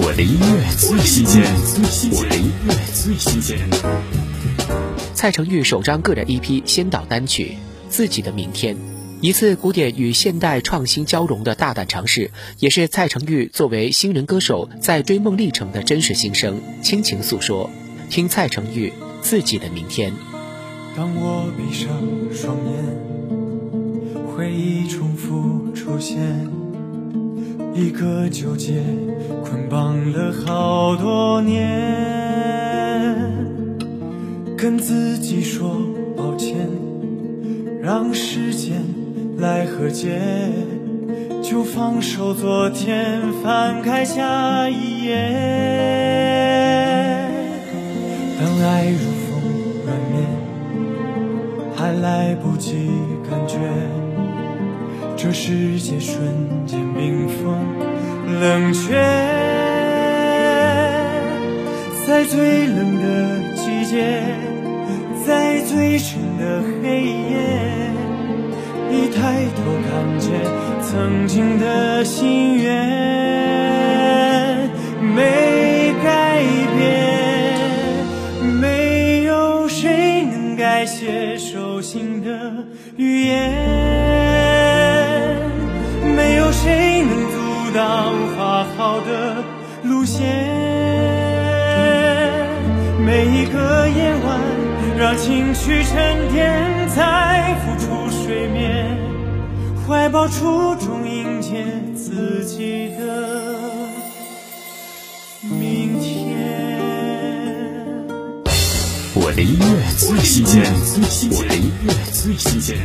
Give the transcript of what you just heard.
我的音乐最新鲜，我的音乐最新鲜。蔡成玉首张个人 EP 先导单曲《自己的明天》，一次古典与现代创新交融的大胆尝试，也是蔡成玉作为新人歌手在追梦历程的真实心声，倾情诉说。听蔡成玉《自己的明天》。当我闭上双眼，回忆重复出现。一个纠结捆绑了好多年，跟自己说抱歉，让时间来和解，就放手昨天，翻开下一页。当爱如风软绵，还来不及感觉。这世界瞬间冰封冷却，在最冷的季节，在最深的黑夜，一抬头看见曾经的心愿，没改变，没有谁能改写手心的语言。阻挡画好的路线？每一个夜晚，让情绪沉淀，再浮出水面，怀抱初衷，迎接自己的明天。我的音乐最新鲜，我的音乐最新鲜。